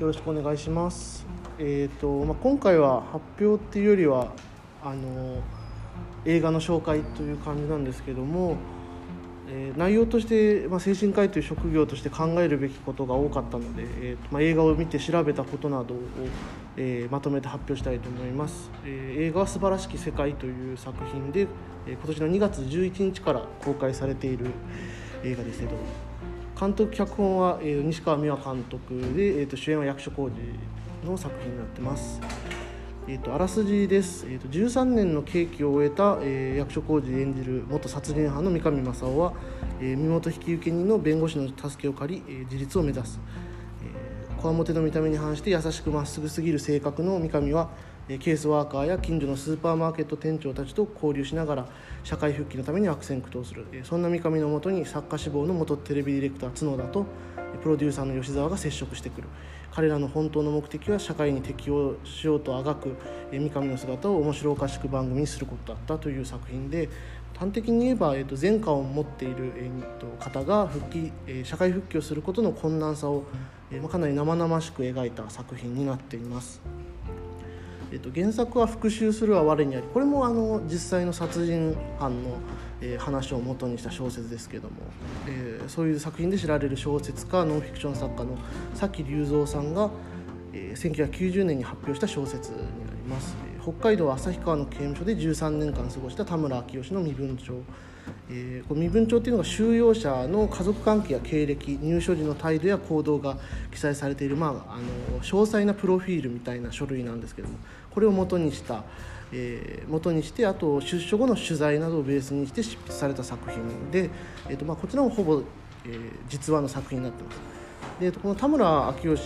よろしくお願いします。えっ、とまあ今回は発表っていうよりはあの映画の紹介という感じなんですけども、え内容としてまあ精神科医という職業として考えるべきことが多かったので、えーとまあ映画を見て調べたことなどを、えーまとめて発表したいと思います。えー映画は素晴らしき世界という作品で、え今年の2月11日から公開されている映画ですけど。監督脚本は、えー西川美和監督で、えー、と主演は役所広司の作品になってます、えー、とあらすじです、えー、と13年の刑期を終えた、えー役所広司演じる元殺人犯の三上正夫は、えー身元引受人の弁護士の助けを借り、えー自立を目指す。こわもての見た目に反して優しくまっすぐすぎる性格の三上はケースワーカーや近所のスーパーマーケット店長たちと交流しながら社会復帰のために悪戦苦闘するそんな三上のもとに作家志望の元テレビディレクター角田とプロデューサーの吉沢が接触してくる彼らの本当の目的は社会に適応しようとあがく三上の姿を面白おかしく番組にすることだったという作品で端的に言えば、えー、と前科を持っている、えーと方が復帰、え社会復帰をすることの困難さを、えま、かなり生々しく描いた作品になっています。えっと、原作は「復讐するは我にあり」これもあの実際の殺人犯の、えー話を元にした小説ですけども、えーそういう作品で知られる小説家ノンフィクション作家の崎隆三さんが、えー1990年に発表した小説になります、北海道旭川の刑務所で13年間過ごした田村明義の身分帳。えーこの身分帳っていうのが収容者の家族関係や経歴入所時の態度や行動が記載されている、まあ、あの詳細なプロフィールみたいな書類なんですけどもこれを元にした、えー元にしてあと出所後の取材などをベースにして執筆された作品で、えーとまあ、こちらもほぼ、えー実話の作品になってます。でこの田村明義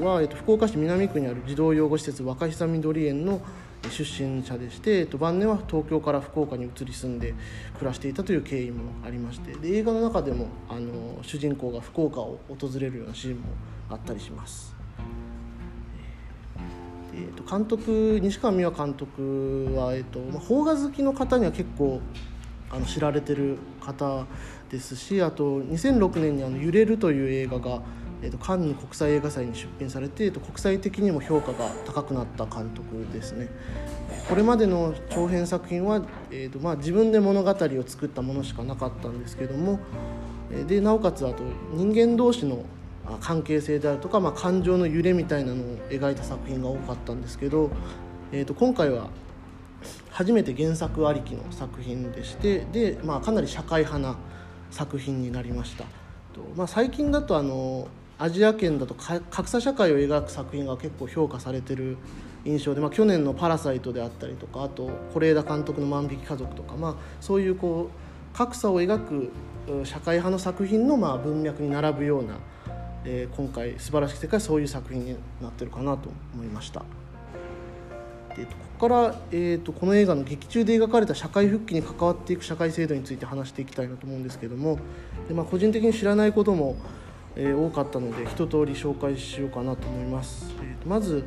は、えーと福岡市南区にある児童養護施設若久緑園の出身者でして、えーと晩年は東京から福岡に移り住んで暮らしていたという経緯もありましてで映画の中でもあの主人公が福岡を訪れるようなシーンもあったりします。えーと監督西川美和監督は、えーとまあ、邦画好きの方には結構あの知られてる方ですしあと2006年にあの「揺れる」という映画が、えー、とカンヌ国際映画祭に出品されて、えーと国際的にも評価が高くなった監督ですね。これまでの長編作品は、えーとまあ、自分で物語を作ったものしかなかったんですけどもえーでなおかつあと人間同士の関係性であるとか、まあ、感情の揺れみたいなのを描いた作品が多かったんですけど、えー、と今回は初めて原作ありきの作品でしてで、まあ、かなり社会派な作品になりました。と、まあ、最近だとあのアジア圏だと格差社会を描く作品が結構評価されてる印象で、まあ、去年の「パラサイト」であったりとかあと是枝監督の「万引き家族」とか、まあ、そういうこう格差を描く社会派の作品のまあ文脈に並ぶような、えー今回「素晴らしき世界」はそういう作品になってるかなと思いました。でここから、えー、とこの映画の劇中で描かれた社会復帰に関わっていく社会制度について話していきたいなと思うんですけどもで、まあ、個人的に知らないことも、えー多かったので一通り紹介しようかなと思います。えーとまず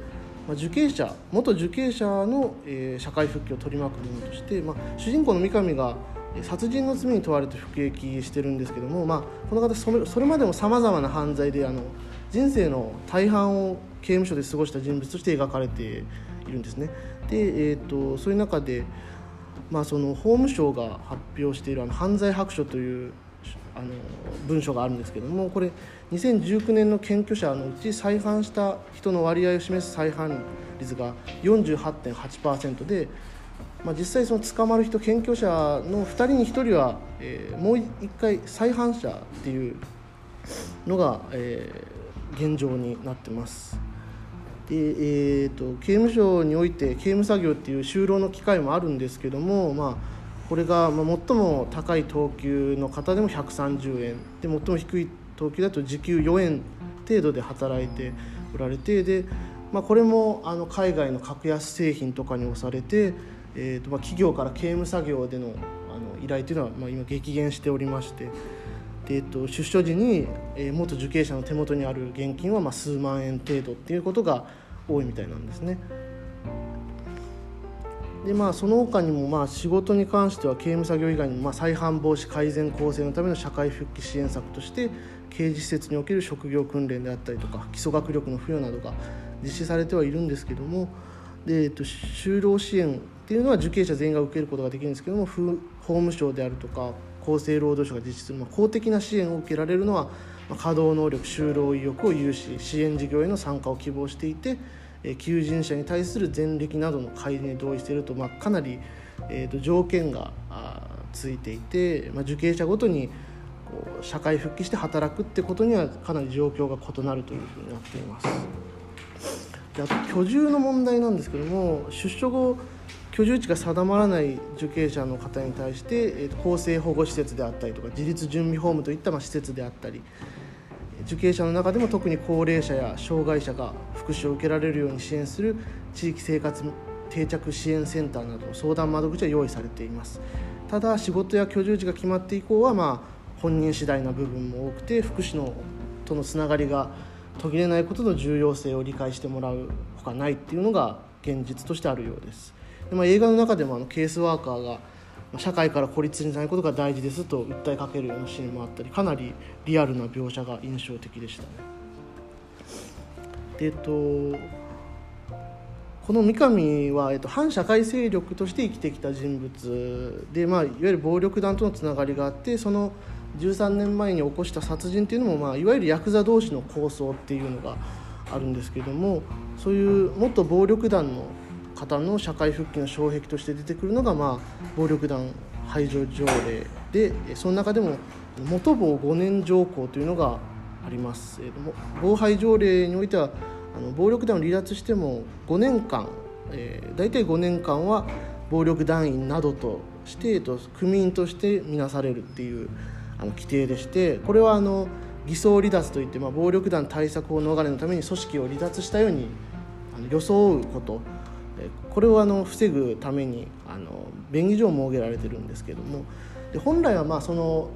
まあ受刑者元受刑者の、えー社会復帰を取り巻くものとして、まあ、主人公の三上が殺人の罪に問われて服役してるんですけども、まあ、この方それそれまでもさまざまな犯罪であの人生の大半を刑務所で過ごした人物として描かれているんですね。で、えー、とそういう中で、まあ、その法務省が発表しているあの犯罪白書というあの文書があるんですけどもこれ2019年の検挙者のうち再犯した人の割合を示す再犯率が48.8%で、まあ、実際その捕まる人検挙者の2人に1人は、えーもう1回再犯者っていうのが、えー現状になってます。でえー、と刑務所において刑務作業っていう就労の機会もあるんですけども、まあ、これが最も高い等級の方でも130円で最も低い等級だと時給4円程度で働いておられてで、まあ、これもあの海外の格安製品とかに押されて、えーとまあ、企業から刑務作業でのあの依頼というのはまあ今激減しておりまして。でえっと、出所時に、えー元受刑者の手元にある現金はまあ数万円程度っていうことが多いみたいなんですね。でまあ、その他にもまあ仕事に関しては刑務作業以外にもまあ再犯防止改善構成のための社会復帰支援策として刑事施設における職業訓練であったりとか基礎学力の付与などが実施されてはいるんですけどもで、えっと、就労支援っていうのは受刑者全員が受けることができるんですけども法務省であるとか厚生労働省が実施する、ま、公的な支援を受けられるのは、稼働能力就労意欲を有し支援事業への参加を希望していて求人者に対する前歴などの開示に同意していると、まあ、かなり、えー、と条件がついていて、まあ、受刑者ごとにこう社会復帰して働くってことにはかなり状況が異なるというふうになっています。であと居住の問題なんですけども出所後居住地が定まらない受刑者の方に対して、えー、と更生保護施設であったりとか自立準備ホームといったまあ施設であったり受刑者の中でも特に高齢者や障害者が福祉を受けられるように支援する地域生活定着支援センターなどの相談窓口は用意されています。ただ仕事や居住地が決まって以降はまあ本人次第な部分も多くて福祉のとのつながりが途切れないことの重要性を理解してもらうほかないっていうのが現実としてあるようです。で、まあ、映画の中でもあのケースワーカーが社会から孤立しないことが大事ですと訴えかけるようなシーンもあったりかなりリアルな描写が印象的でしたね。でえっとこの三上は、えっと、反社会勢力として生きてきた人物で、まあ、いわゆる暴力団とのつながりがあってその13年前に起こした殺人っていうのも、まあ、いわゆるヤクザ同士の抗争っていうのがあるんですけどもそういう元暴力団の方の社会復帰の障壁として出てくるのが、まあ、暴力団排除条例でその中でも元棒5年条項というのがあります。暴排条例においてはあの暴力団を離脱しても5年間、えー、大体5年間は暴力団員などとして、えっと、組員として見なされるっていうあの規定でしてこれはあの偽装離脱といって、まあ、暴力団対策法逃れのために組織を離脱したようにあの装うことこれをあの防ぐためにあの便宜上設けられてるんですけどもで本来はまあその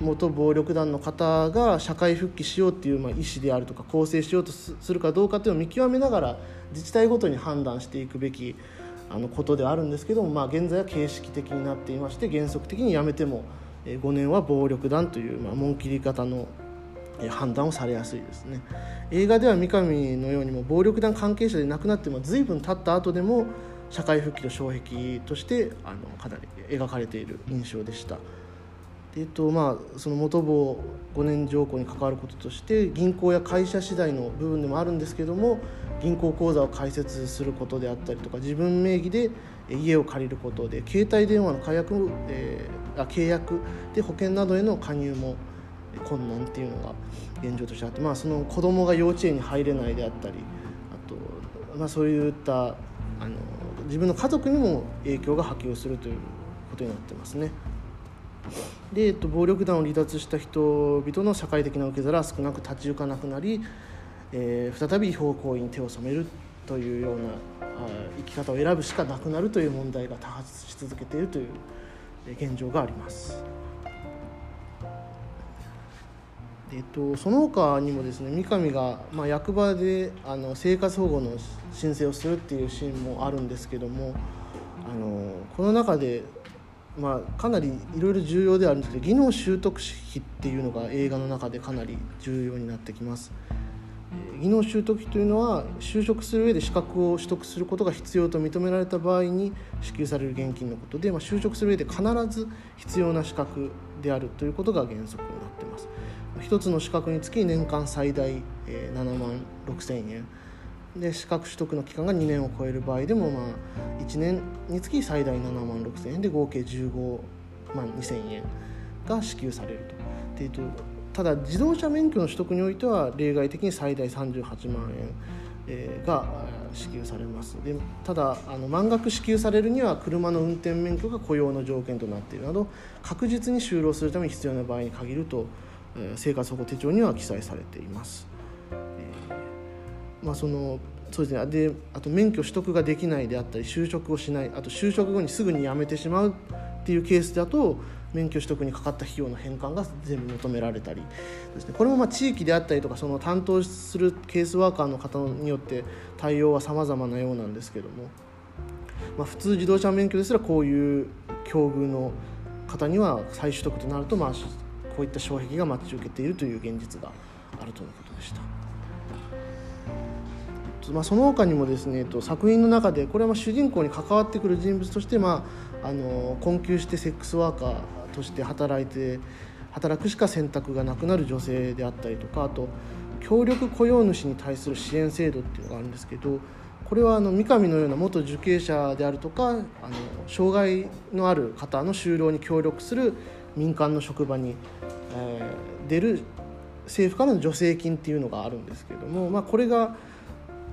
元暴力団の方が社会復帰しようっていうまあ意思であるとか更生しようとするかどうかっていうのを見極めながら自治体ごとに判断していくべきあのことであるんですけども、まあ、現在は形式的になっていまして原則的にやめても5年は暴力団というまあ紋切り方の判断をされやすいですね映画では三上のようにも暴力団関係者で亡くなっても随分経った後でも社会復帰の障壁としてあのかなり描かれている印象でした。えっとまあ、その元棒5年条項に関わることとして銀行や会社次第の部分でもあるんですけども銀行口座を開設することであったりとか自分名義で家を借りることで携帯電話の解約、えー、あ契約で保険などへの加入も困難っていうのが現状としてあって、まあ、その子供が幼稚園に入れないであったりあと、まあ、そういったあの自分の家族にも影響が波及するということになってますね。で、えっと、暴力団を離脱した人々の社会的な受け皿は少なく立ち行かなくなり、えー、再び違法行為に手を染めるというようなあ生き方を選ぶしかなくなるという問題が多発し続けているという現状があります。えっと、その他にもですね三上が、まあ、役場であの生活保護の申請をするっていうシーンもあるんですけどもあのこの中で、まあ、かなりいろいろ重要ではあるんですけど技能習得費っていうのが映画の中でかなり重要になってきます。技能習得費というのは就職する上で資格を取得することが必要と認められた場合に支給される現金のことで、まあ、就職する上で必ず必要な資格であるということが原則になってます。1つの資格につき年間最大7万6千円。で資格取得の期間が2年を超える場合でも、まあ、1年につき最大7万6千円。で合計15万2千円が支給されると。でえっとただ自動車免許の取得においては例外的に最大38万円が支給されます。でただあの満額支給されるには車の運転免許が雇用の条件となっているなど確実に就労するために必要な場合に限ると生活保護手帳には記載されています。え、まあ、そのそうですね、であと免許取得ができないであったり就職をしないあと就職後にすぐに辞めてしまうっていうケースだと免許取得にかかった費用の返還が全部求められたり。ですね。これもま地域であったりとかその担当するケースワーカーの方によって対応は様々なようなんですけども。まあ、普通自動車免許ですらこういう境遇の方には再取得となると、まあ、こういった障壁が待ち受けているという現実があるとのことでした。まあ、その他にもですねと作品の中でこれは主人公に関わってくる人物として、まあ、あの困窮してセックスワーカーとして働いて働くしか選択がなくなる女性であったりとかあと協力雇用主に対する支援制度っていうのがあるんですけどこれはあの三上のような元受刑者であるとかあの障害のある方の就労に協力する民間の職場に、えー、出る政府からの助成金っていうのがあるんですけれども、まあ、これが、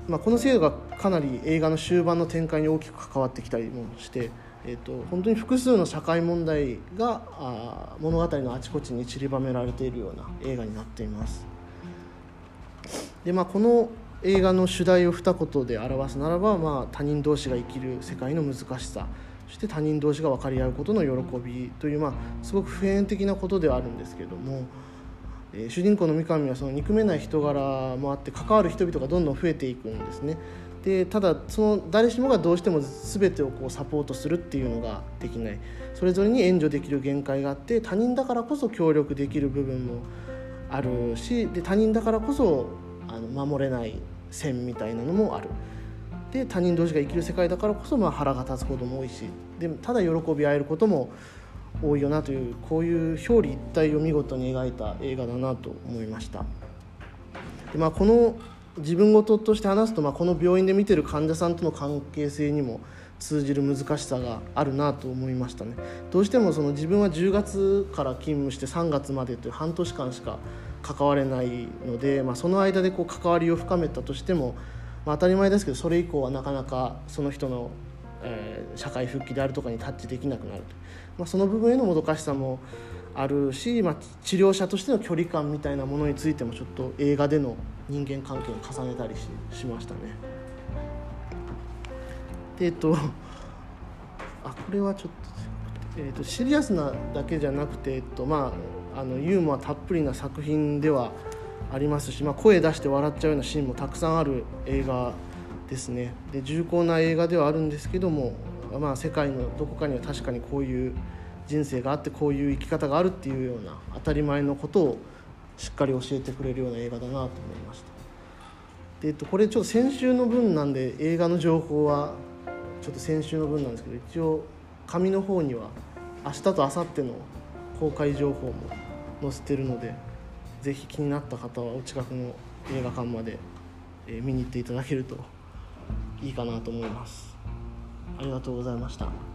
まあ、この制度がかなり映画の終盤の展開に大きく関わってきたりもして、えーと、と本当に複数の社会問題があ物語のあちこちに散りばめられているような映画になっています。でまあ、この映画の主題を二言で表すならば、まあ、他人同士が生きる世界の難しさそして他人同士が分かり合うことの喜びという、まあ、すごく普遍的なことではあるんですけども、えー、主人公の三上はその憎めない人柄もあって関わる人々がどんどん増えていくんですね。でただその誰しもがどうしても全てをこうサポートするっていうのができないそれぞれに援助できる限界があって他人だからこそ協力できる部分もあるしで他人だからこそあの守れない線みたいなのもあるで他人同士が生きる世界だからこそまあ腹が立つことも多いしでもただ喜び合えることも多いよなというこういう表裏一体を見事に描いた映画だなと思いました。で、まあ、この自分事として話すと、まあ、この病院で見てる患者さんとの関係性にも通じる難しさがあるなと思いましたね。どうしてもその自分は10月から勤務して3月までという半年間しか関われないので、まあ、その間でこう関わりを深めたとしても、まあ、当たり前ですけどそれ以降はなかなかその人の、えー、社会復帰であるとかにタッチできなくなると、まあ、その部分へのもどかしさもあるし、まあ、治療者としての距離感みたいなものについてもちょっと映画での人間関係を重ねたりししましたね。でえっとあこれはちょっと,、えっとシリアスなだけじゃなくて、えっとまあ、あのユーモアたっぷりな作品ではありますし、まあ、声出して笑っちゃうようなシーンもたくさんある映画ですね。で重厚な映画ではあるんですけども、まあ、世界のどこかには確かにこういう人生があってこういう生き方があるっていうような当たり前のことをしっかり教えてくれるような映画だなと思いました。で、えっと、これちょっと先週の分なんで映画の情報はちょっと先週の分なんですけど一応紙の方には明日と明後日の公開情報も載せてるのでぜひ気になった方はお近くの映画館まで、え見に行っていただけるといいかなと思います。ありがとうございました。